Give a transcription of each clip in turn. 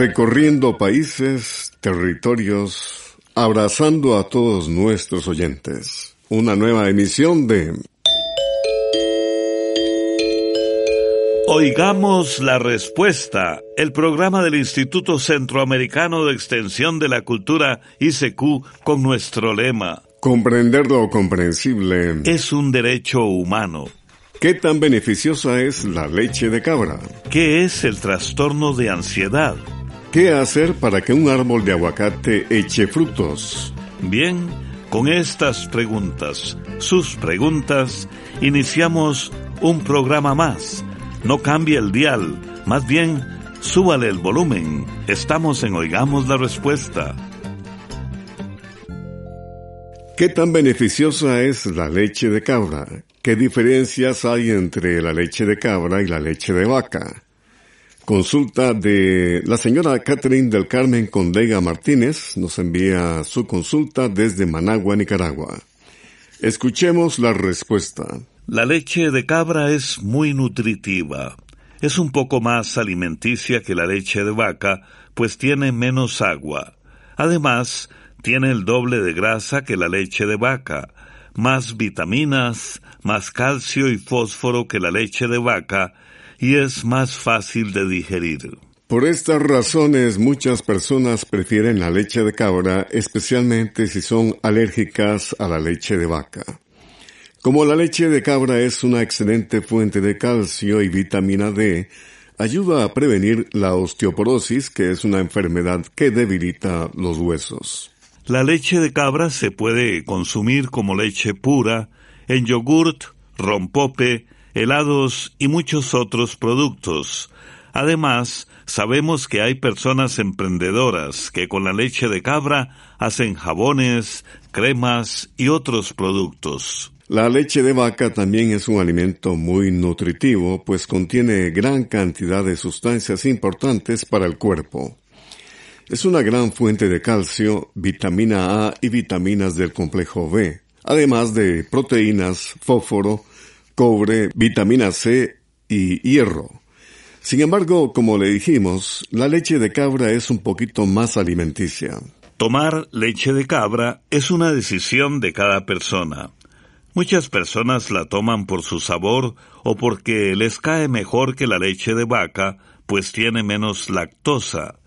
recorriendo países, territorios, abrazando a todos nuestros oyentes. Una nueva emisión de Oigamos la respuesta, el programa del Instituto Centroamericano de Extensión de la Cultura ICQ con nuestro lema. Comprender lo comprensible es un derecho humano. ¿Qué tan beneficiosa es la leche de cabra? ¿Qué es el trastorno de ansiedad? ¿Qué hacer para que un árbol de aguacate eche frutos? Bien, con estas preguntas, sus preguntas, iniciamos un programa más no cambie el dial, más bien súbale el volumen. Estamos en Oigamos la Respuesta. ¿Qué tan beneficiosa es la leche de cabra? ¿Qué diferencias hay entre la leche de cabra y la leche de vaca? Consulta de la señora Catherine del Carmen Condega Martínez nos envía su consulta desde Managua, Nicaragua. Escuchemos la respuesta. La leche de cabra es muy nutritiva. Es un poco más alimenticia que la leche de vaca, pues tiene menos agua. Además, tiene el doble de grasa que la leche de vaca, más vitaminas, más calcio y fósforo que la leche de vaca, y es más fácil de digerir. Por estas razones muchas personas prefieren la leche de cabra, especialmente si son alérgicas a la leche de vaca. Como la leche de cabra es una excelente fuente de calcio y vitamina D, ayuda a prevenir la osteoporosis, que es una enfermedad que debilita los huesos. La leche de cabra se puede consumir como leche pura en yogurt, rompope, helados y muchos otros productos. Además, sabemos que hay personas emprendedoras que con la leche de cabra hacen jabones, cremas y otros productos. La leche de vaca también es un alimento muy nutritivo, pues contiene gran cantidad de sustancias importantes para el cuerpo. Es una gran fuente de calcio, vitamina A y vitaminas del complejo B, además de proteínas, fósforo, cobre, vitamina C y hierro. Sin embargo, como le dijimos, la leche de cabra es un poquito más alimenticia. Tomar leche de cabra es una decisión de cada persona. Muchas personas la toman por su sabor o porque les cae mejor que la leche de vaca, pues tiene menos lactosa.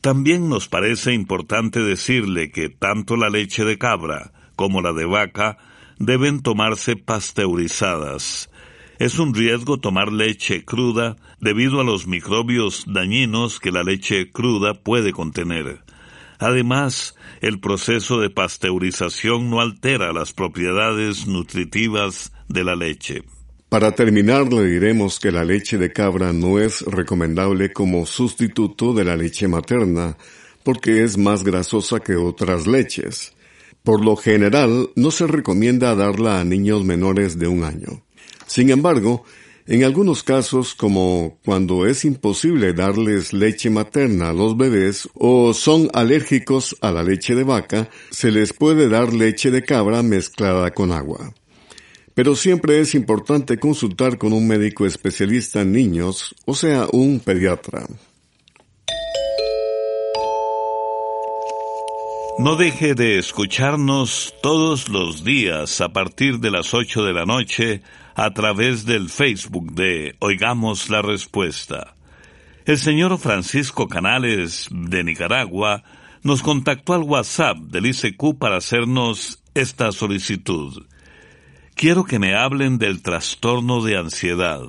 También nos parece importante decirle que tanto la leche de cabra como la de vaca deben tomarse pasteurizadas. Es un riesgo tomar leche cruda debido a los microbios dañinos que la leche cruda puede contener. Además, el proceso de pasteurización no altera las propiedades nutritivas de la leche. Para terminar, le diremos que la leche de cabra no es recomendable como sustituto de la leche materna, porque es más grasosa que otras leches. Por lo general, no se recomienda darla a niños menores de un año. Sin embargo, en algunos casos, como cuando es imposible darles leche materna a los bebés o son alérgicos a la leche de vaca, se les puede dar leche de cabra mezclada con agua. Pero siempre es importante consultar con un médico especialista en niños, o sea, un pediatra. No deje de escucharnos todos los días a partir de las 8 de la noche a través del Facebook de Oigamos la Respuesta. El señor Francisco Canales de Nicaragua nos contactó al WhatsApp del ICQ para hacernos esta solicitud. Quiero que me hablen del trastorno de ansiedad.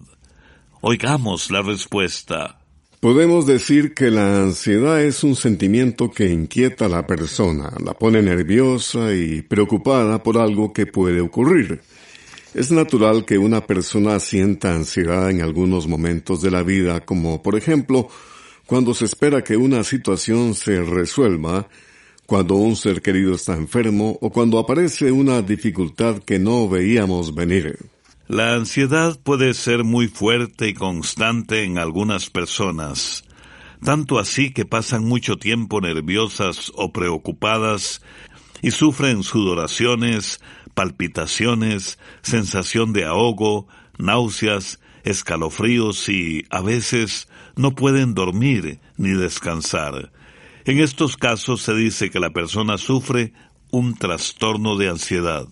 Oigamos la respuesta. Podemos decir que la ansiedad es un sentimiento que inquieta a la persona, la pone nerviosa y preocupada por algo que puede ocurrir. Es natural que una persona sienta ansiedad en algunos momentos de la vida, como por ejemplo cuando se espera que una situación se resuelva, cuando un ser querido está enfermo o cuando aparece una dificultad que no veíamos venir. La ansiedad puede ser muy fuerte y constante en algunas personas, tanto así que pasan mucho tiempo nerviosas o preocupadas y sufren sudoraciones, palpitaciones, sensación de ahogo, náuseas, escalofríos y, a veces, no pueden dormir ni descansar. En estos casos se dice que la persona sufre un trastorno de ansiedad.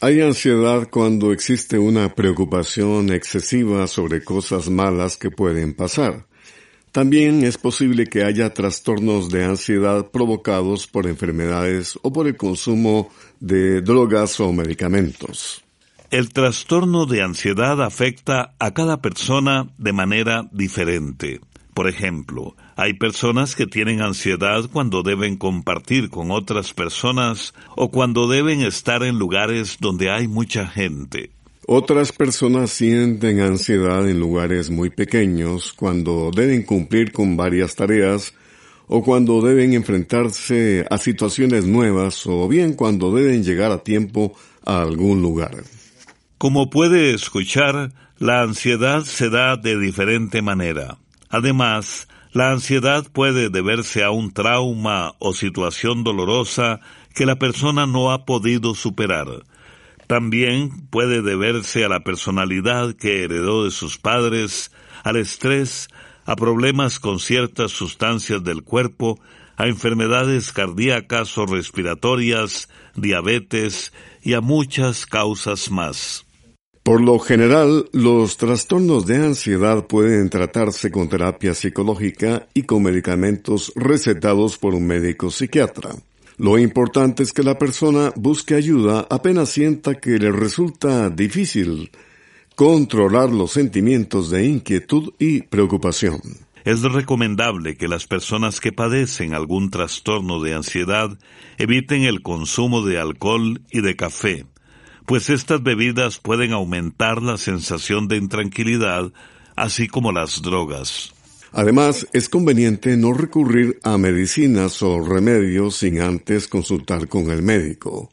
Hay ansiedad cuando existe una preocupación excesiva sobre cosas malas que pueden pasar. También es posible que haya trastornos de ansiedad provocados por enfermedades o por el consumo de drogas o medicamentos. El trastorno de ansiedad afecta a cada persona de manera diferente. Por ejemplo, hay personas que tienen ansiedad cuando deben compartir con otras personas o cuando deben estar en lugares donde hay mucha gente. Otras personas sienten ansiedad en lugares muy pequeños cuando deben cumplir con varias tareas o cuando deben enfrentarse a situaciones nuevas o bien cuando deben llegar a tiempo a algún lugar. Como puede escuchar, la ansiedad se da de diferente manera. Además, la ansiedad puede deberse a un trauma o situación dolorosa que la persona no ha podido superar. También puede deberse a la personalidad que heredó de sus padres, al estrés, a problemas con ciertas sustancias del cuerpo, a enfermedades cardíacas o respiratorias, diabetes y a muchas causas más. Por lo general, los trastornos de ansiedad pueden tratarse con terapia psicológica y con medicamentos recetados por un médico psiquiatra. Lo importante es que la persona busque ayuda apenas sienta que le resulta difícil controlar los sentimientos de inquietud y preocupación. Es recomendable que las personas que padecen algún trastorno de ansiedad eviten el consumo de alcohol y de café, pues estas bebidas pueden aumentar la sensación de intranquilidad, así como las drogas. Además, es conveniente no recurrir a medicinas o remedios sin antes consultar con el médico,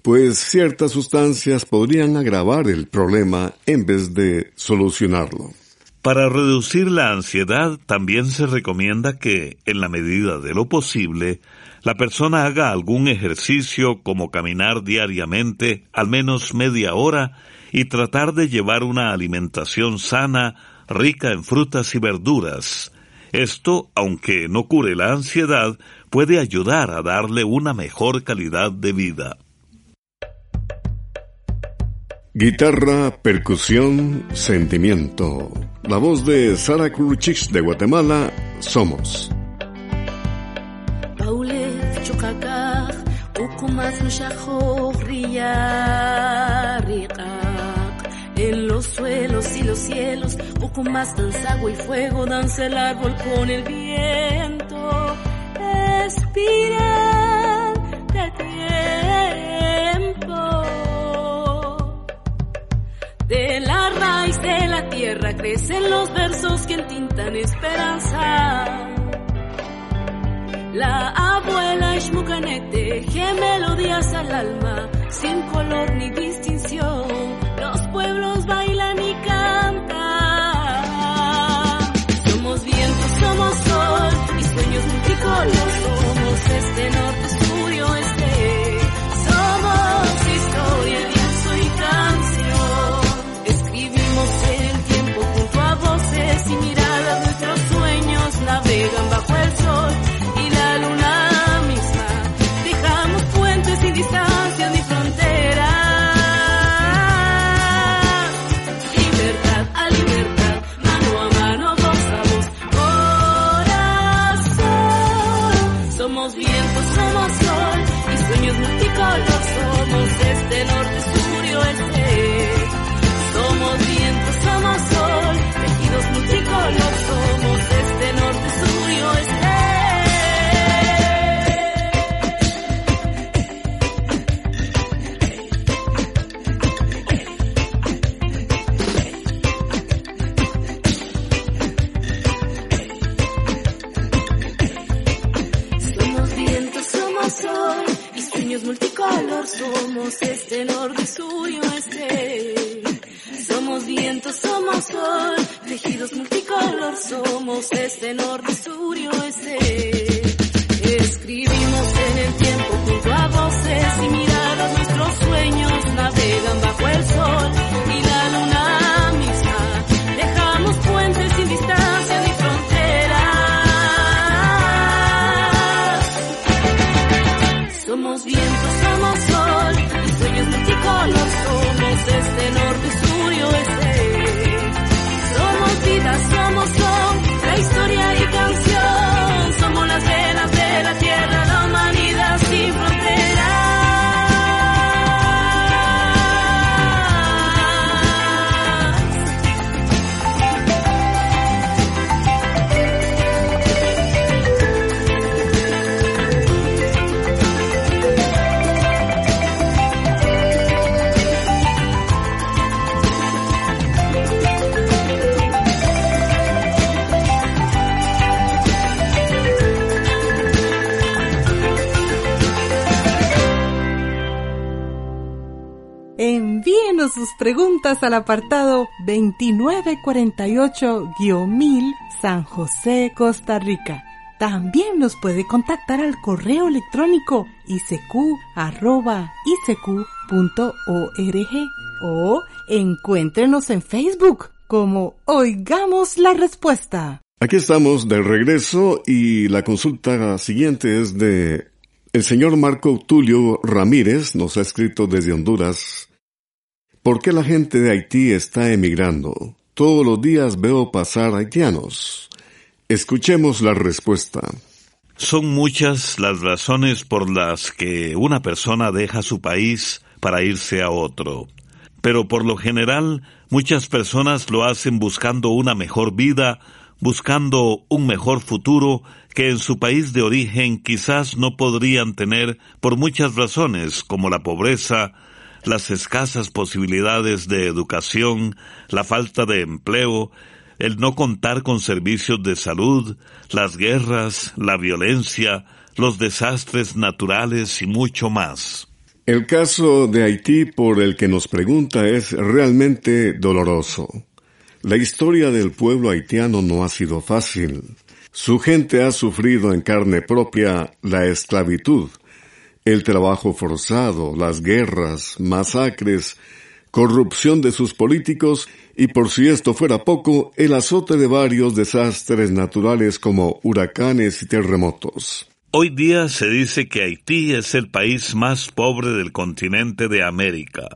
pues ciertas sustancias podrían agravar el problema en vez de solucionarlo. Para reducir la ansiedad también se recomienda que, en la medida de lo posible, la persona haga algún ejercicio como caminar diariamente al menos media hora y tratar de llevar una alimentación sana rica en frutas y verduras. Esto, aunque no cure la ansiedad, puede ayudar a darle una mejor calidad de vida. Guitarra, percusión, sentimiento. La voz de Sara Kruchich de Guatemala, Somos. En los suelos y los cielos, más danza agua y fuego, danza el árbol con el viento. Respira de tiempo. De la raíz de la tierra crecen los versos que entintan esperanza. La abuela Ishmukanek teje melodías al alma, sin color ni distinción los pueblos bailan y cantan. Somos viento, somos sol y sueños multicolor. Somos este norte, viento somos sol, tejidos multicolor somos este norte, sur y oeste. Escribimos en el tiempo junto a voces y miradas, nuestros sueños navegan bajo el sol. Preguntas al apartado 2948-1000 San José, Costa Rica. También nos puede contactar al correo electrónico isq.org o encuéntrenos en Facebook como Oigamos la Respuesta. Aquí estamos de regreso y la consulta siguiente es de el señor Marco Tulio Ramírez, nos ha escrito desde Honduras. ¿Por qué la gente de Haití está emigrando? Todos los días veo pasar haitianos. Escuchemos la respuesta. Son muchas las razones por las que una persona deja su país para irse a otro. Pero por lo general, muchas personas lo hacen buscando una mejor vida, buscando un mejor futuro que en su país de origen quizás no podrían tener por muchas razones, como la pobreza, las escasas posibilidades de educación, la falta de empleo, el no contar con servicios de salud, las guerras, la violencia, los desastres naturales y mucho más. El caso de Haití por el que nos pregunta es realmente doloroso. La historia del pueblo haitiano no ha sido fácil. Su gente ha sufrido en carne propia la esclavitud, el trabajo forzado, las guerras, masacres, corrupción de sus políticos y por si esto fuera poco, el azote de varios desastres naturales como huracanes y terremotos. Hoy día se dice que Haití es el país más pobre del continente de América.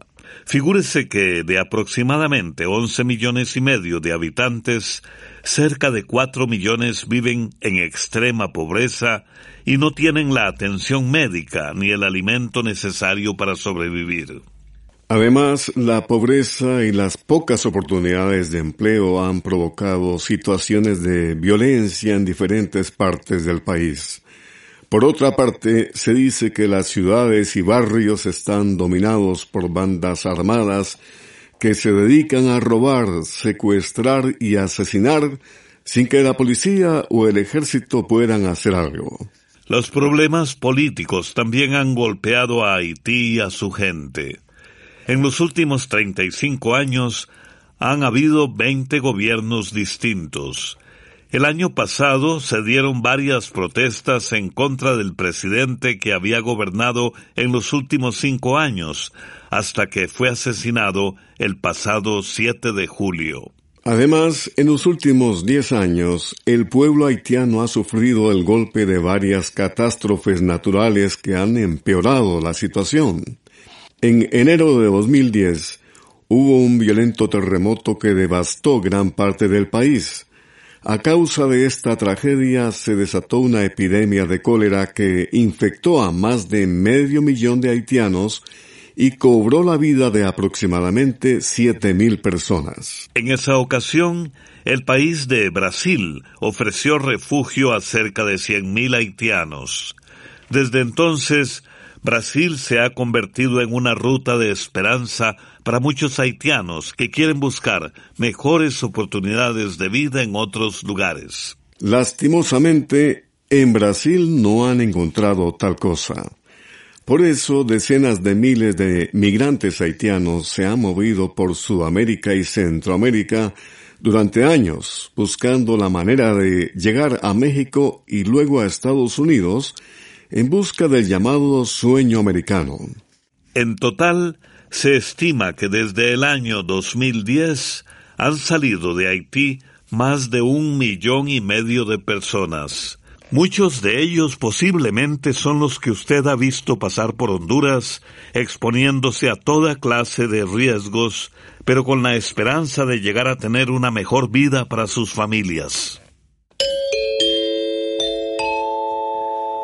Figúrese que de aproximadamente 11 millones y medio de habitantes, cerca de 4 millones viven en extrema pobreza y no tienen la atención médica ni el alimento necesario para sobrevivir. Además, la pobreza y las pocas oportunidades de empleo han provocado situaciones de violencia en diferentes partes del país. Por otra parte, se dice que las ciudades y barrios están dominados por bandas armadas que se dedican a robar, secuestrar y asesinar sin que la policía o el ejército puedan hacer algo. Los problemas políticos también han golpeado a Haití y a su gente. En los últimos 35 años han habido 20 gobiernos distintos. El año pasado se dieron varias protestas en contra del presidente que había gobernado en los últimos cinco años, hasta que fue asesinado el pasado 7 de julio. Además, en los últimos diez años, el pueblo haitiano ha sufrido el golpe de varias catástrofes naturales que han empeorado la situación. En enero de 2010, hubo un violento terremoto que devastó gran parte del país. A causa de esta tragedia se desató una epidemia de cólera que infectó a más de medio millón de haitianos y cobró la vida de aproximadamente siete mil personas. En esa ocasión, el país de Brasil ofreció refugio a cerca de cien mil haitianos. Desde entonces, Brasil se ha convertido en una ruta de esperanza para muchos haitianos que quieren buscar mejores oportunidades de vida en otros lugares. Lastimosamente, en Brasil no han encontrado tal cosa. Por eso, decenas de miles de migrantes haitianos se han movido por Sudamérica y Centroamérica durante años, buscando la manera de llegar a México y luego a Estados Unidos en busca del llamado sueño americano. En total, se estima que desde el año 2010 han salido de Haití más de un millón y medio de personas. Muchos de ellos posiblemente son los que usted ha visto pasar por Honduras, exponiéndose a toda clase de riesgos, pero con la esperanza de llegar a tener una mejor vida para sus familias.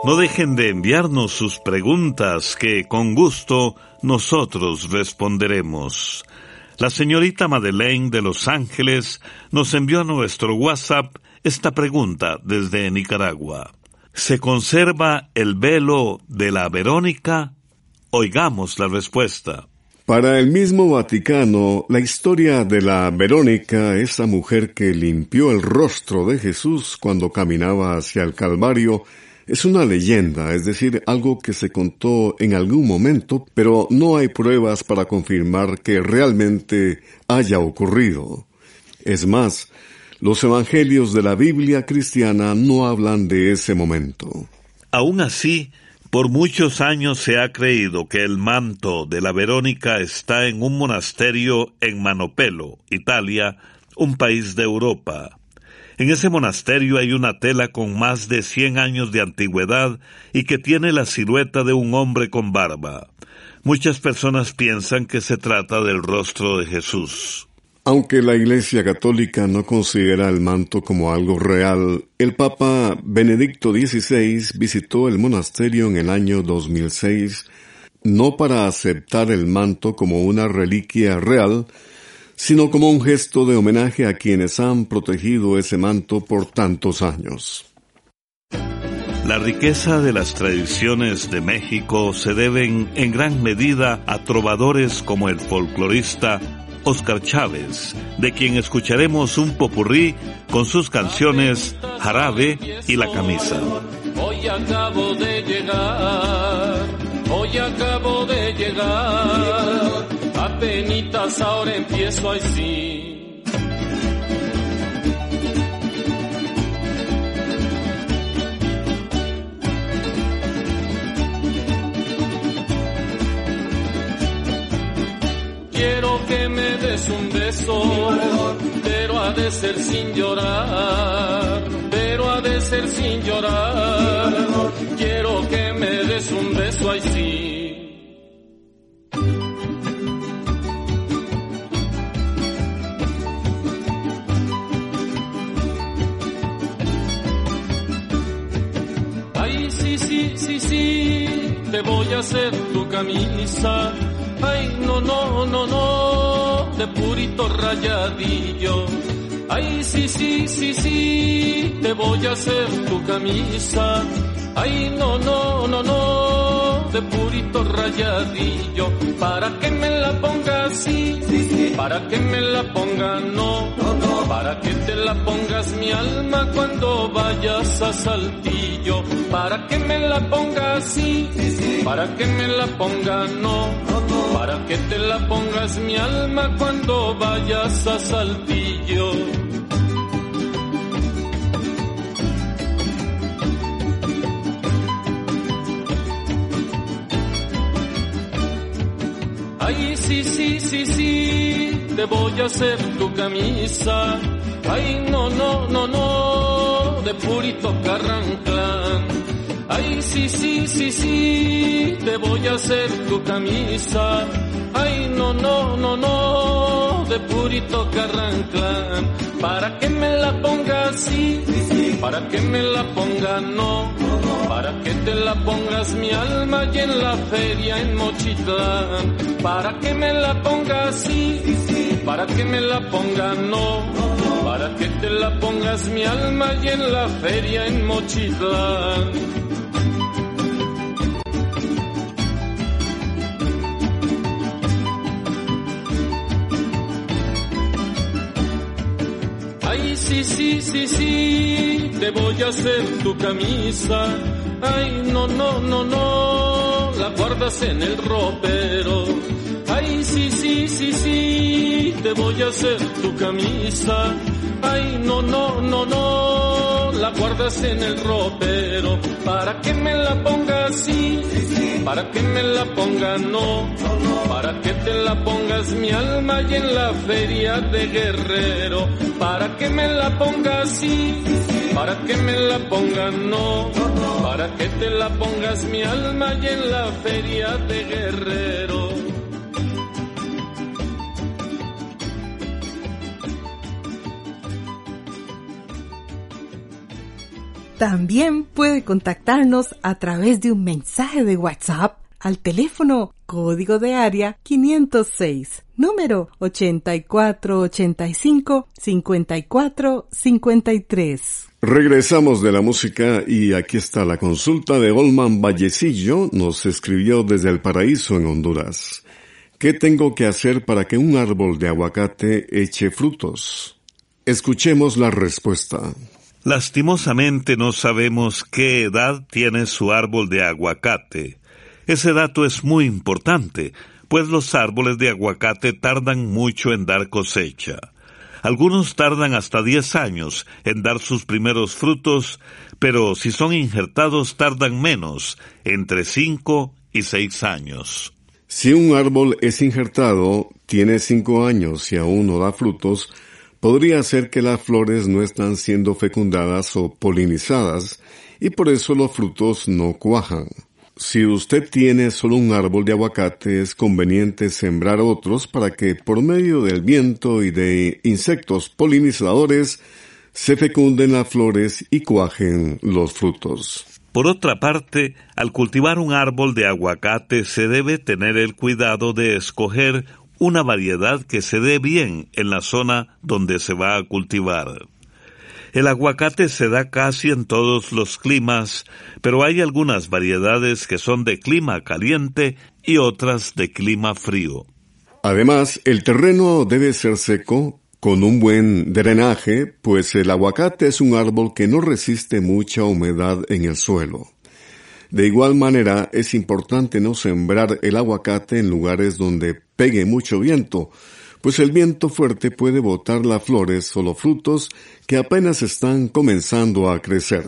No dejen de enviarnos sus preguntas que con gusto nosotros responderemos. La señorita Madeleine de Los Ángeles nos envió a nuestro WhatsApp esta pregunta desde Nicaragua. ¿Se conserva el velo de la Verónica? Oigamos la respuesta. Para el mismo Vaticano, la historia de la Verónica, esa mujer que limpió el rostro de Jesús cuando caminaba hacia el Calvario, Es una leyenda, es decir, algo que se contó en algún momento, pero no hay pruebas para confirmar que realmente haya ocurrido. Es más, los evangelios de la Biblia cristiana no hablan de ese momento. Aún así, por muchos años se ha creído que el manto de la Verónica está en un monasterio en Manopelo, Italia, un país de Europa. En ese monasterio hay una tela con más de cien años de antigüedad y que tiene la silueta de un hombre con barba. Muchas personas piensan que se trata del rostro de Jesús. Aunque la Iglesia Católica no considera el manto como algo real, el Papa Benedicto XVI visitó el monasterio en el año 2006 no para aceptar el manto como una reliquia real, sino como un gesto de homenaje a quienes han protegido ese manto por tantos años. La riqueza de las tradiciones de México se deben en gran medida a trovadores como el folclorista Oscar Chávez, de quien escucharemos un popurrí con sus canciones Jarabe y La Camisa. Hoy acabo de llegar, hoy acabo de llegar, apenitas ahora empiezo a decir. Quiero que me des un beso, pero ha de ser sin llorar, pero ha de ser sin llorar. Quiero que me des un beso ahí voy a hacer tu camisa. Ay, no, no, no, no, de purito rayadillo. Ay, sí, sí, sí, sí, te voy a hacer tu camisa. Ay, no, no, no, no, de purito rayadillo. Para que me la para que me la ponga no, para que te la pongas mi alma cuando vayas a Saltillo. Para que me la ponga así, para que me la ponga no, para que te la pongas mi alma cuando vayas a Saltillo. Ay, sí, sí, sí, sí, te voy a hacer tu camisa. Ay, no, no, no, no, de purito carranclán. Ay, sí, sí, sí, sí, te voy a hacer tu camisa. Ay, no, no, no, no, de purito carranclán. Para que para que me la ponga no, para que te la pongas mi alma y en la feria en Mochitlán. Para que me la ponga así, para que me la ponga no, para que te la pongas mi alma y en la feria en Mochitlán. Sí, sí, sí, sí, te voy a hacer tu camisa. Ay, no, no, no, no, la guardas en el ropero. Ay, sí, sí, sí, sí, te voy a hacer tu camisa. Ay, no, no, no, no, la guardas en el ropero. Para que me la ponga así, para que me la ponga no, para que te la pongas mi alma y en la feria de guerrero. Para que me la ponga así, para que me la ponga no, para que te la pongas mi alma y en la feria de guerrero. También puede contactarnos a través de un mensaje de WhatsApp al teléfono código de área 506, número 8485-5453. Regresamos de la música y aquí está la consulta de Olman Vallecillo, nos escribió desde el paraíso en Honduras. ¿Qué tengo que hacer para que un árbol de aguacate eche frutos? Escuchemos la respuesta. Lastimosamente no sabemos qué edad tiene su árbol de aguacate. Ese dato es muy importante, pues los árboles de aguacate tardan mucho en dar cosecha. Algunos tardan hasta 10 años en dar sus primeros frutos, pero si son injertados tardan menos, entre 5 y 6 años. Si un árbol es injertado, tiene 5 años y aún no da frutos, podría ser que las flores no están siendo fecundadas o polinizadas y por eso los frutos no cuajan. Si usted tiene solo un árbol de aguacate, es conveniente sembrar otros para que por medio del viento y de insectos polinizadores se fecunden las flores y cuajen los frutos. Por otra parte, al cultivar un árbol de aguacate se debe tener el cuidado de escoger una variedad que se dé bien en la zona donde se va a cultivar. El aguacate se da casi en todos los climas, pero hay algunas variedades que son de clima caliente y otras de clima frío. Además, el terreno debe ser seco, con un buen drenaje, pues el aguacate es un árbol que no resiste mucha humedad en el suelo. De igual manera, es importante no sembrar el aguacate en lugares donde pegue mucho viento, pues el viento fuerte puede botar las flores o los frutos que apenas están comenzando a crecer.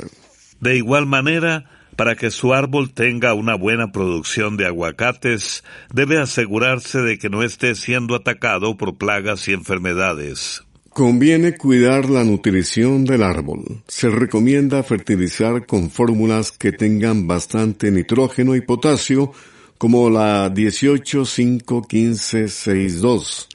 De igual manera, para que su árbol tenga una buena producción de aguacates, debe asegurarse de que no esté siendo atacado por plagas y enfermedades. Conviene cuidar la nutrición del árbol. Se recomienda fertilizar con fórmulas que tengan bastante nitrógeno y potasio, como la 18 5 15 6 2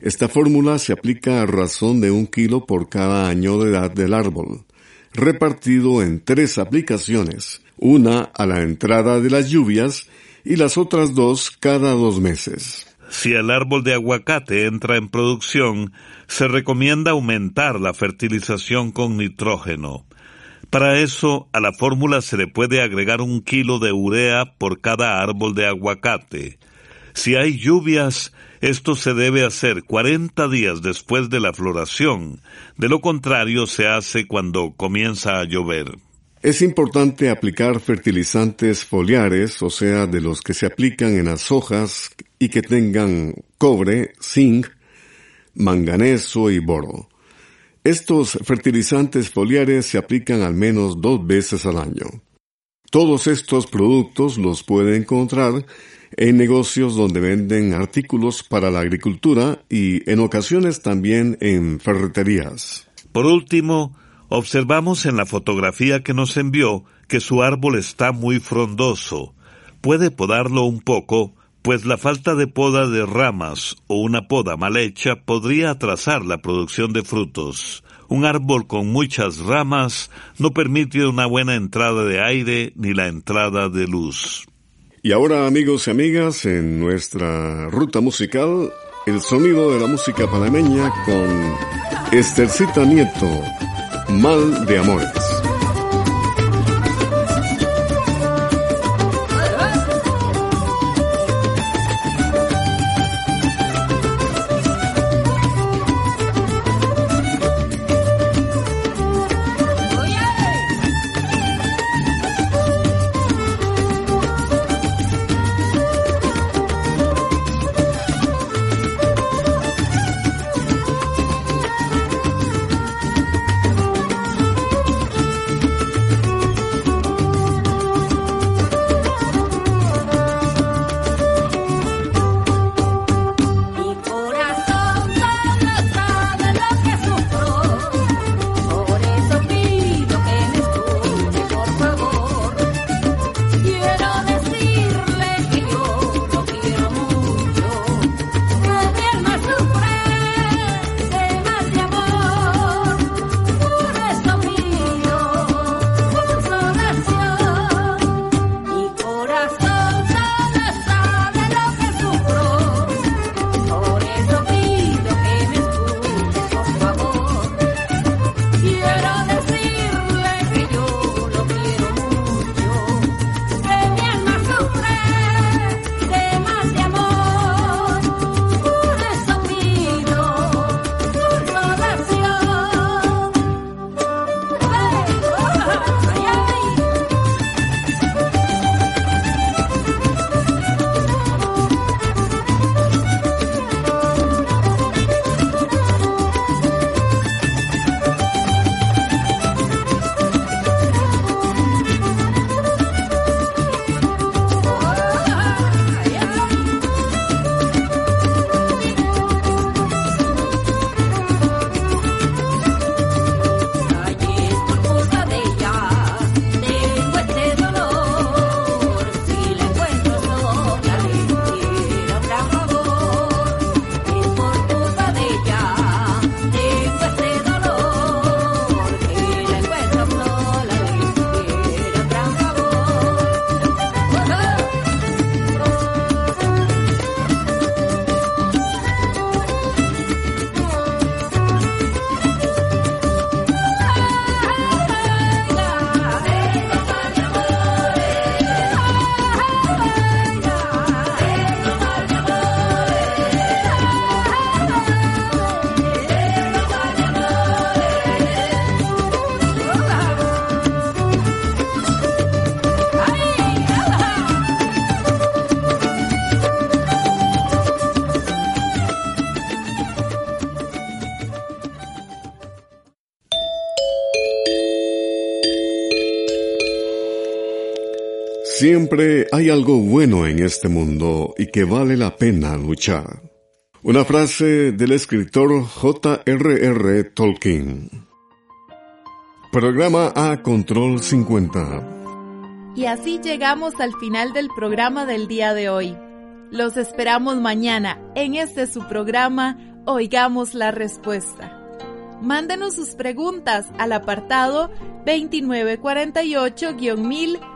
esta fórmula se aplica a razón de un kilo por cada año de edad del árbol, repartido en tres aplicaciones, una a la entrada de las lluvias y las otras dos cada dos meses. Si el árbol de aguacate entra en producción, se recomienda aumentar la fertilización con nitrógeno. Para eso, a la fórmula se le puede agregar un kilo de urea por cada árbol de aguacate. Si hay lluvias, esto se debe hacer 40 días después de la floración, de lo contrario se hace cuando comienza a llover. Es importante aplicar fertilizantes foliares, o sea, de los que se aplican en las hojas y que tengan cobre, zinc, manganeso y boro. Estos fertilizantes foliares se aplican al menos dos veces al año. Todos estos productos los puede encontrar en negocios donde venden artículos para la agricultura y en ocasiones también en ferreterías. Por último, observamos en la fotografía que nos envió que su árbol está muy frondoso. Puede podarlo un poco, pues la falta de poda de ramas o una poda mal hecha podría atrasar la producción de frutos. Un árbol con muchas ramas no permite una buena entrada de aire ni la entrada de luz. Y ahora amigos y amigas, en nuestra ruta musical, el sonido de la música panameña con Estercita Nieto, Mal de Amores. Siempre hay algo bueno en este mundo y que vale la pena luchar. Una frase del escritor J.R.R. Tolkien. Programa A Control 50. Y así llegamos al final del programa del día de hoy. Los esperamos mañana en este su programa Oigamos la Respuesta. Mándenos sus preguntas al apartado 2948-1000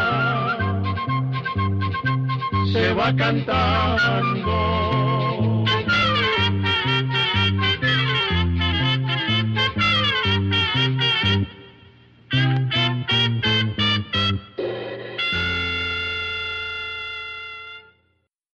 va cantando